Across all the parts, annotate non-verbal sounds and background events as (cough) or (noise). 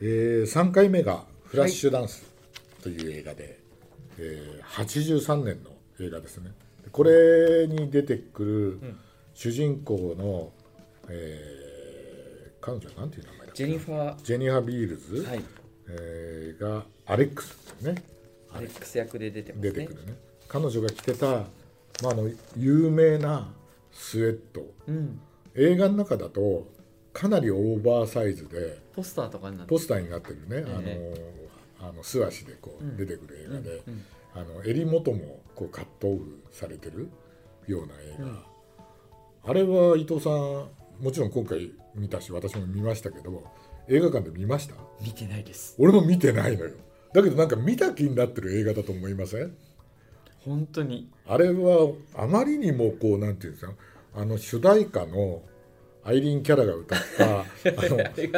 えー、3回目が「フラッシュダンス」という映画で、えー、83年の映画ですね。これに出てくる主人公の、えー、彼女はなんていう名前だジェニファー。ジェニファー・ビールズ、はい。えーがアレックスね。アレックス役で出てますね。出てくるね。彼女が着てた、まあ、あの有名なスウェット。うん。映画の中だとかなりオーバーサイズでポスターとかになってポスターになってるね、えあのあの素足でこう出てくる映画で、うん。あの襟元もこうカットオフされてるような映画、うん。あれは伊藤さんもちろん今回見たし私も見ましたけど映画館で見ました？見てないです。俺も見てないのよ。だけどなんか見た気になってる映画だと思いません？本当に。あれはあまりにもこうなんていうんですかあの主題歌のアイリーン・キャラが歌った (laughs) あ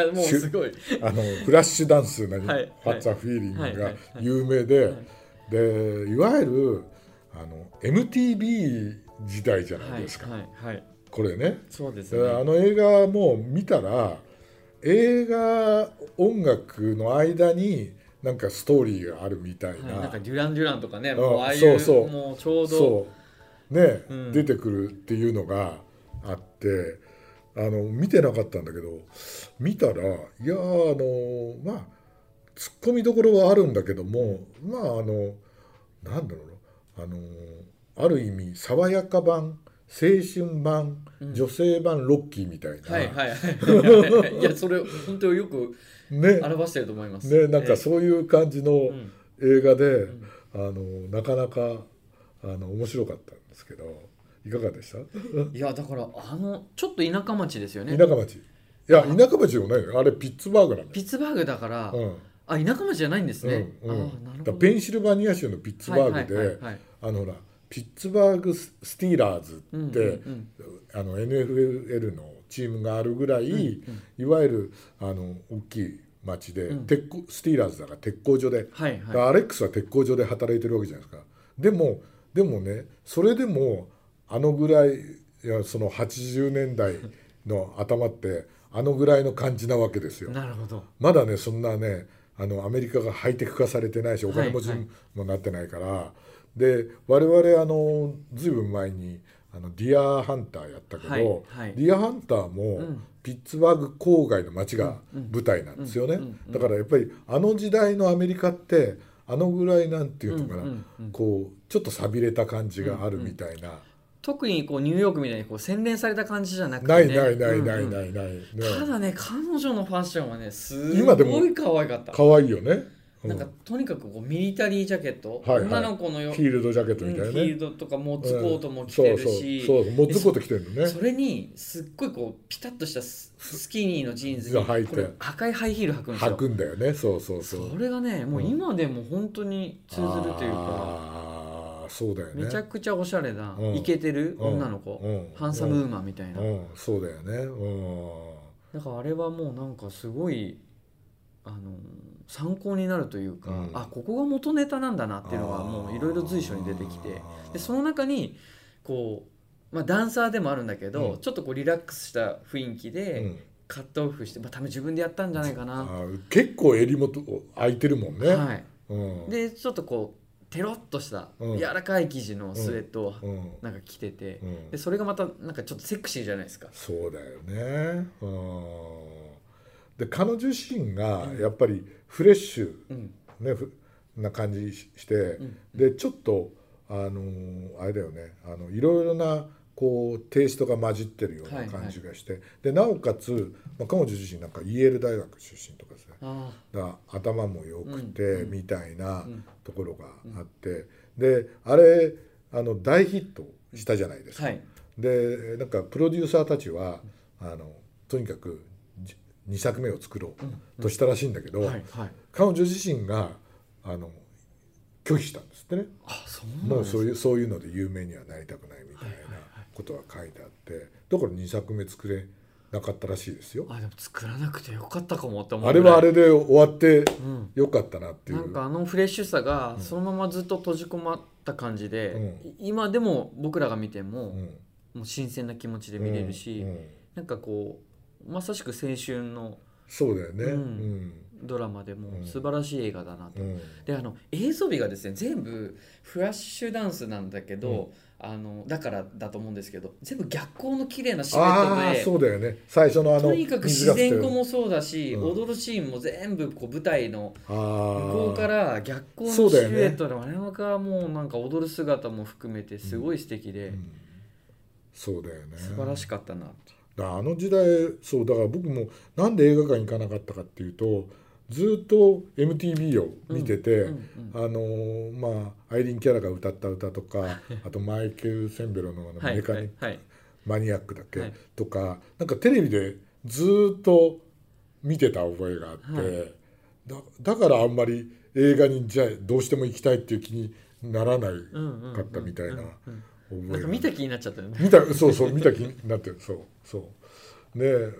のもうすごい。あのフラッシュダンスなに「はい What's a Feeling」がはいはいはい。有名で、はい。でいわゆるあの MTV 時代じゃないですか、はいはいはい。これね。そうですであねの映画も見たら映画音楽の間になんかストーリーがあるみたいな,、はい、なんかデュラン・デュランとかねんもうああいうそうそう。もうちょうど。ね、うん。出てくるっていうのがあってあの見てなかったんだけど見たらいやあのまあツッコミどころはあるんだけどもまああのなんだろうな。あのある意味爽やか版青春版、うん。女性版ロッキーみたいな、はいはい。は (laughs) いいやそれ本当よくね。表してると思います。ねなんかえそういう感じの映画で、ん。あのなかなかあの面白かったんですけどいかがでした？(laughs) いやだからあのちょっと田舎町ですよね。田舎町。いや田舎町じゃないよ。あれピッツバーグなんだよ、ピッツバーグだから、うん。あ田舎町じゃないんですね、うんうん。だペンシルバニア州のピッツバーグで、はいあのほらピッツバーグススティーラーズって、うんうんあの NFL のチームがあるぐらい、うんいわゆるあの大きい町で、うん。鉄鋼スティーラーズだから鉄工所で、はいはアレックスは鉄工所で働いてるわけじゃないですか。でもでもねそれでもあのぐらいいやその80年代の頭ってあのぐらいの感じなわけですよ。いなるほど。まだねそんなねあのアメリカがハイテク化されてないしお金持ちはいはいもなってないから、で我々あのずいぶん前にあのディアハンターやったけど、はいはい。ディアハンターも、うん。ピッツバーグ郊外の街が舞台なんですよね、うんうんうん。だからやっぱりあの時代のアメリカってあのぐらいなんていうのかな、うんうんうん。こうちょっと寂れた感じがあるみたいな、特にこうニューヨークみたいにこう洗練された感じじゃなくて、ないね、ないないないうんうん。ないない、ね。ただね彼女のファッションはねすごい可愛かった。可愛いよね、うん。なんかとにかくこうミリタリージャケット、はいはい。女の子のよフィールドジャケットうんフみたいなね、ィールドとかモッツコートも着てるし、そうそう。モッズコート着てるのね。それにすっごいこうピタッとしたスキニーのジーンズにこれ赤いハイヒール履くんですよ。履くんだよね。そうそうそう。それがねもう今でも本当に通ずるというか、そうだよね。めちゃくちゃおしゃれな、うん。イケてる女の子、うん。ハンサムウーマンみたいな、うん。そうだよね。うん。だからあれはもうなんかすごいあの参考になるというか、うん。あここが元ネタなんだなっていうのがもういろいろ随所に出てきて。でその中にこう、まあ、ダンサーでもあるんだけど、うん。ちょっとこうリラックスした雰囲気で、うん。カットオフして、まあ、多分自分でやったんじゃないかな、結構襟元開いてるもんね、はい、うん。でちょっとこうテロッとしたうん。柔らかい生地のスウェットをうん。なんか着てて、うん。でそれがまたなんかちょっとセクシーじゃないですか。そうだよね。うん。で彼女自身がやっぱりフレッシュ、うん。ね、ふな感じして、ん。でちょっとあのーあれだよね。あのいろいろなこうテイストが混じってるような感じがして、でなおかつ、まあ、彼女自身なんかイェール大学出身とかですねあだ頭も良くてうん。みたいなうん。ところがあって、であれあの大ヒットしたじゃないですか。ーはい。でなんかプロデューサーたちはあのとにかく2作目を作ろうとしたらしいんだけど、彼女自身があの拒否したんですってね。あそうもうそういうそういうので有名にはなりたくないみたいなことが書いてあって。だから2作目作れなかったらしいですよ。あでも作らなくてよかったかもって思うあれはあれ、れで終わってうん、よかったなっていう。なんかあのフレッシュさがそのままずっと閉じ込まった感じで、うい今でも僕らが見ても,、うん。もう新鮮な気持ちで見れるし、うん。うん。なんかこうまさしく青春のそうだよね。うん。うん。ドラマでもうん。素晴らしい映画だなと、うん。であの映像美がですね全部フラッシュダンスなんだけど、あのだからだと思うんですけど全部逆光の綺麗なシルエッああトでそうだよね。最初のあのとにかく自然光もそうだし、うん。踊るシーンも全部こう舞台の向向こうから逆光のシルエットで我々がもうなんか踊る姿も含めてすごい素敵で、そうだよね。素晴らしかったなってだからあの時代そうだから僕もなんで映画館に行かなかったかっていうとずっと MTV を見てて、あのーまあアイリーン・キャラが歌った歌とかあとマイケル・センベロのあのはいメカニ、はいはい。マニアックだっけ、はい。とかなんかテレビでずっと見てた覚えがあって、はい。だだからあんまり映画にじゃあどうしても行きたいっていう気にならないかったみたいな覚えが。見た気になっちゃったよね。見たそうそう見た気になってる。そうそう。ねえ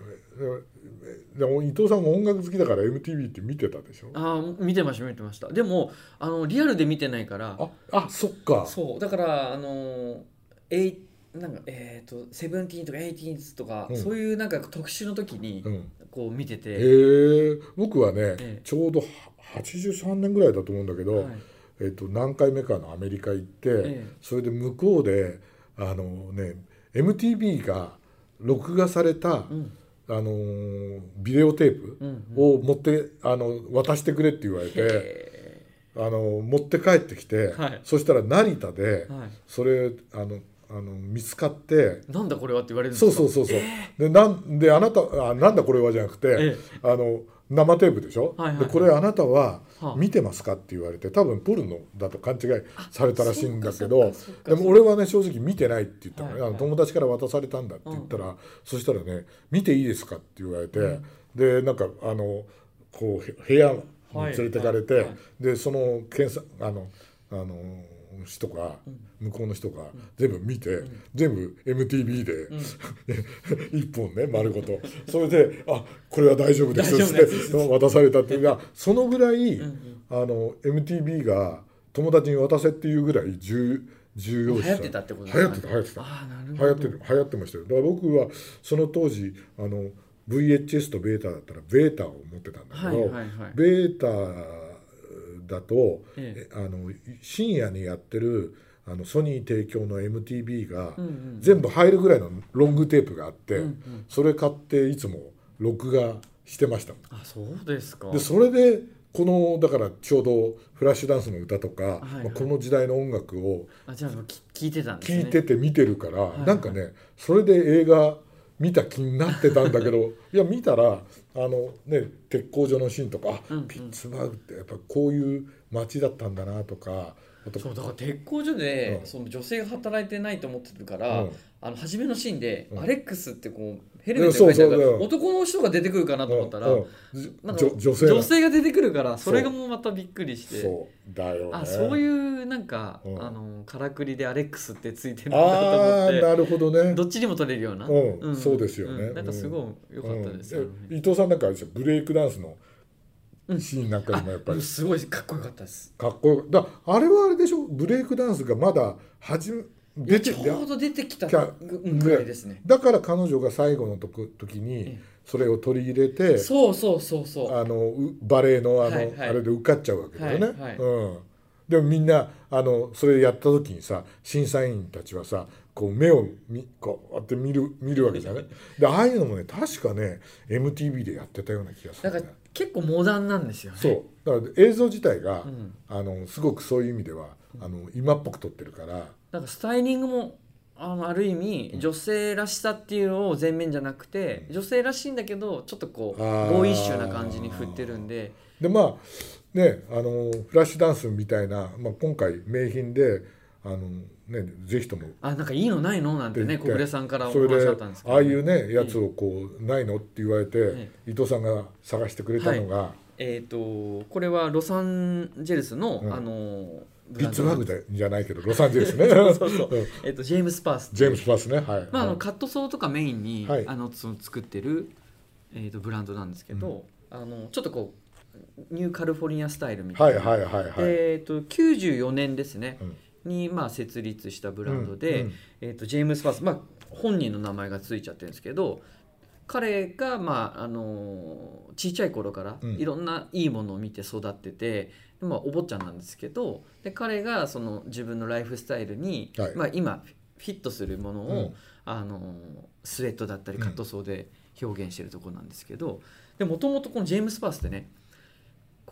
でも伊藤さんも音楽好きだから MTV って見てたでしょ？ああ見てました見てました。でもあのリアルで見てないから。ああそっか。そうだからあのえいなんかえっ、とセブンティーンとかエイティーンとか、うん。そういうなんか特殊の時にうん。こう見てて、へえ僕はね、ええ。ちょうどは83年ぐらいだと思うんだけど、はい。えっと何回目かのアメリカ行って、ええ。それで向こうであのね MTV が録画された、うんあのービデオテープうんうん。を持ってあの渡してくれって言われて、へあの持って帰ってきて、はい。そしたら成田でーはい。それあのあの見つかってなんだこれはって言われるんですか？そうそうそうそう、でなんであなたあなんだこれはじゃなくて、え。あの生テープでしょ、はいはいはい。でこれあなたははあ。見てますかって言われて多分ポルノだと勘違いされたらしいんだけどでも俺はね正直見てないって言ったのね、はいはい。あの友達から渡されたんだって言ったら、そしたらね「見ていいですか?」って言われて、でなんかあのこうへ部屋に連れてかれて、はいはい。でその検査あのあの人が、向こうの人が全部見て、全部 MTV で、(laughs) 一本ね丸ごと。それで「あこれは大丈夫です」って (laughs) 渡されたっていうかそのぐらい、あの MTV が友達に渡せっていうぐらい重重要視さ流行ってたってことです流か行ってた流行ってた。流行ってる流行ってましたよ。だから僕はその当時あの VHS とベータだったらベータを持ってたんだけど、ベータだと、ええ。あの深夜にやってるあのソニー提供の MTV が全部入るぐらいのロングテープがあって、うんうん。それ買っていつも録画してました。あそうですか。でそれでこのだからちょうどフラッシュダンスの歌とか、いはい。まあこの時代の音楽をあじゃあき聞いてたんですね。聞いてて見てるから、はい。なんかねそれで映画見た気になってたんだけど (laughs) いや見たらあのね鉄工所のシーンとか、あうんうん。ピッツバーグってやっぱこういう街だったんだなとかそうだから鉄工所で、うん。その女性が働いてないと思ってるから、うん。あの初めのシーンで、うん。アレックスってこうヘルメットに書いてある男の人が出てくるかなと思ったら、なんか女性な女性が出てくるからそれがもうまたびっくりして。そうだよね。あそういうなんか、うん。あのからくりでアレックスってついてるんだと思ってなるほどね。どっちにも取れるような、うん。そうですよね。うん。なんかすごい良かったですよ伊藤さんなんかブレイクダンスのうんシーンなん。かにもやっぱり。あすごいかっこよかったです。かっこよだあれはあれでしょ？ブレイクダンスがまだ始め出てちょうど出てきたぐぐらいですね。だから彼女が最後のとこ時にえそれを取り入れてそうそうそうそう。あのうバレエのあの、はいはい。あれで受かっちゃうわけだよね。はいはい。うん、でもみんなあのそれやった時にさ審査員たちはさこう目をみこうやって見る見るわけじゃね。でああいうのもね確かね MTV でやってたような気がする、だからね。結構モダンなんですよね。そう。だから映像自体が、うん。あのすごくそういう意味ではあの今っぽく撮ってるから。なんかスタイリングもあのある意味女性らしさっていうのを前面じゃなくて女性らしいんだけどちょっとこうボーイッシュな感じに振ってるんで。でまあねあのフラッシュダンスみたいな、まあ、今回名品であの、ね、ぜひとも。あなんかいいのないの？なんてね小暮さんからお話あでったんですけどああいうねやつをこうないの？って言われて、え伊藤さんが探してくれたのが、えっ、とこれはロサンゼルスの、うん。あのブピッツバーグでじゃないけどロサンゼルスね。(laughs) えっ、とジェームス・パースジェームス・パスね。はい、まあ、あはい。のカットソーとかメインに、はい。あのその作ってる、えー、とブランドなんですけど、あのちょっとこうニューカリフォルニアスタイルみたな、はいいはいはいはい、えー、と94年ですね、うんに、まあ、設立したブランドで、うんうん。えー、とジェームス・パース、まあ、本人の名前がついちゃってるんですけど彼が、まあ、あのちっちゃい頃からうん。いろんないいものを見て育ってて、まあ、お坊ちゃんなんですけどで彼がその自分のライフスタイルに、はい。まあ、今フィットするものを、うん。あのスウェットだったりうん。カットソーで表現してるところなんですけどでもともとこのジェームス・パースってね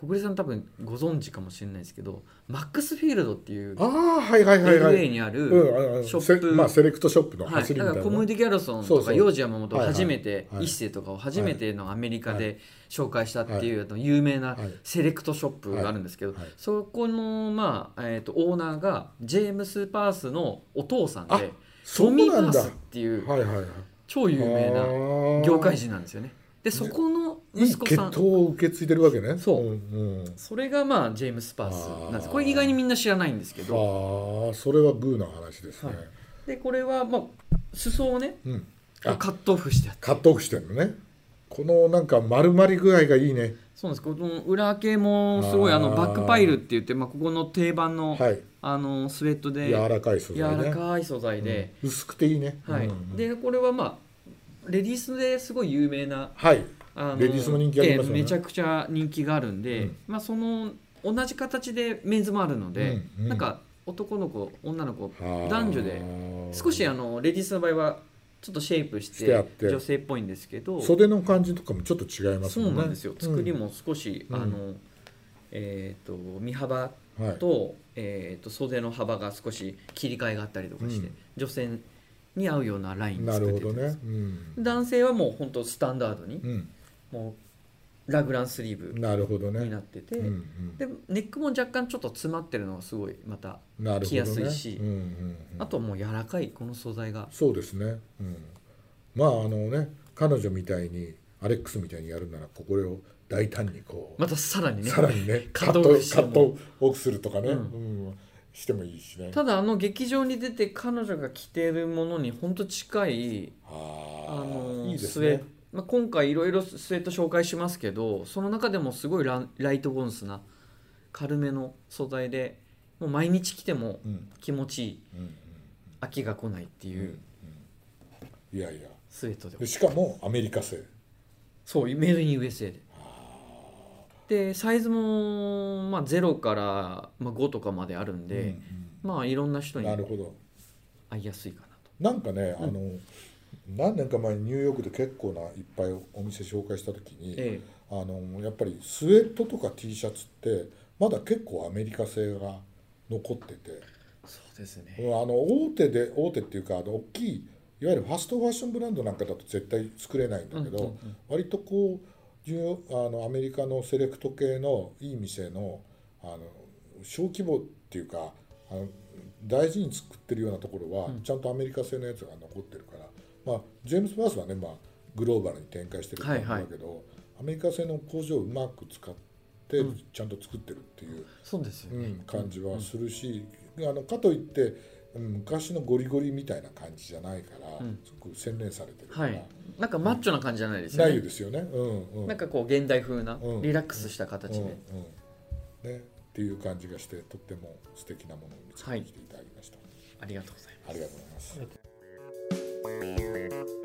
小暮さん多分ご存知かもしれないですけどマックスフィールドっていうああはいはいはいはい。LA にある、ショップ。せまあセレクトショップのはい、走りみたいな。の、だからコムディ・ギャルソンとかヨージ・ヤマモトがはいはい。初めてはい。一世とかを初めてのアメリカはで紹介したっていう有名なはい。セレクトショップがあるんですけど、はい。はい。そこの、まあえー、とオーナーがジェームス・パースのお父さんあでトミー・パースっていうはいはいはい。超有名なな業界人なんですよね。でそこの息子さん。統を受け継いでるわけね。そう。うんうん。それがまあジェームス・パースなんです。これ意外にみんな知らないんですけど。ああそれはグーな話ですね、はい。でこれはまあ裾をねうん。あカットオフしてカットオフしてるのね。このなんか丸まり具合がいいね。そうなんです。この裏系もすごいあのバックパイルって言って、まあ、ここの定番の,、はい。あのスウェットで。柔らかい素柔材ね。らかい素材で、うん。薄くていいね。はい。うんうん。でこれはまあレディースですごい有名なはい。あのレディースも人気ありますよね。ええめちゃくちゃ人気があるんで、うん。まあ、その同じ形でメンズもあるので、うんうん。なんか男の子女の子男女で少しあのレディースの場合はちょっとシェイプしして女性っぽいんですけど袖の感じとかもちょっと違いますもね。そうんなんですよ。作りも、も少し、うん。あのえっ、と身幅うんはい、と,、えー、と袖の幅が少し切り替えがあったりとかして、うん。女性に合うようなラインをな作っるねうん。男性はもう本当スタンダードに、うん、もうラグランスリーブになってて、うんうん。でネックも若干ちょっと詰まってるのがすごいまた着やすいしうんうんうん、あとはもう柔らかいこの素材が。そうですね、うん、まああのね彼女みたいにアレックスみたいにやるならこれを大胆にこう、またさらにねさらにねカカットオフするとかね、ううんんしてもいいしね。ただあの劇場に出て彼女が着てるものに本当近いあのいいですスウェッねト、まあ、今回いろいろスウェット紹介しますけどその中でもすごいラライトゴンスな軽めの素材でもう毎日着てもうん。気持ちいいうん飽きが来ないってうんうん。いういやいや。スウェットででしかもアメリカ製。そうメイドイン USA ででサイズも、まあ、0から、まあ、5とかまであるんで、まあいろんな人うんになるほど。合いやすいかなと。なんかね、あの何年か前にニューヨークで結構ないっぱいお店紹介した時に、えあのやっぱりスウェットとか T シャツってまだ結構アメリカ製が残ってて、えそうですね。うんあの大手で大手っていうかあの大きいいわゆるファストファッションブランドなんかだと絶対作れないんだけど、うんうんうん。割とこうあのアメリカのセレクト系のいい店のあの小規模っていうかあの大事に作ってるようなところは、うん。ちゃんとアメリカ製のやつが残ってるから、まあ、ジェームス・バースはね、まあ、グローバルに展開してるんだはいはい。けど、アメリカ製の工場をうまく使ってうん。ちゃんと作ってるっていう、そうですよね、うん、感じはするし、あのかといって、うん昔のゴリゴリみたいな感じじゃないから、うん。すごく洗練されてるから、はいなんかマッチョな感じじゃないですよね。ないですよね。うんうん、なんかこう現代風なうん。リラックスした形で、ね、っていう感じがしてとっても素敵なものを見つけていただきました、ありがとうございます。ありがとうございます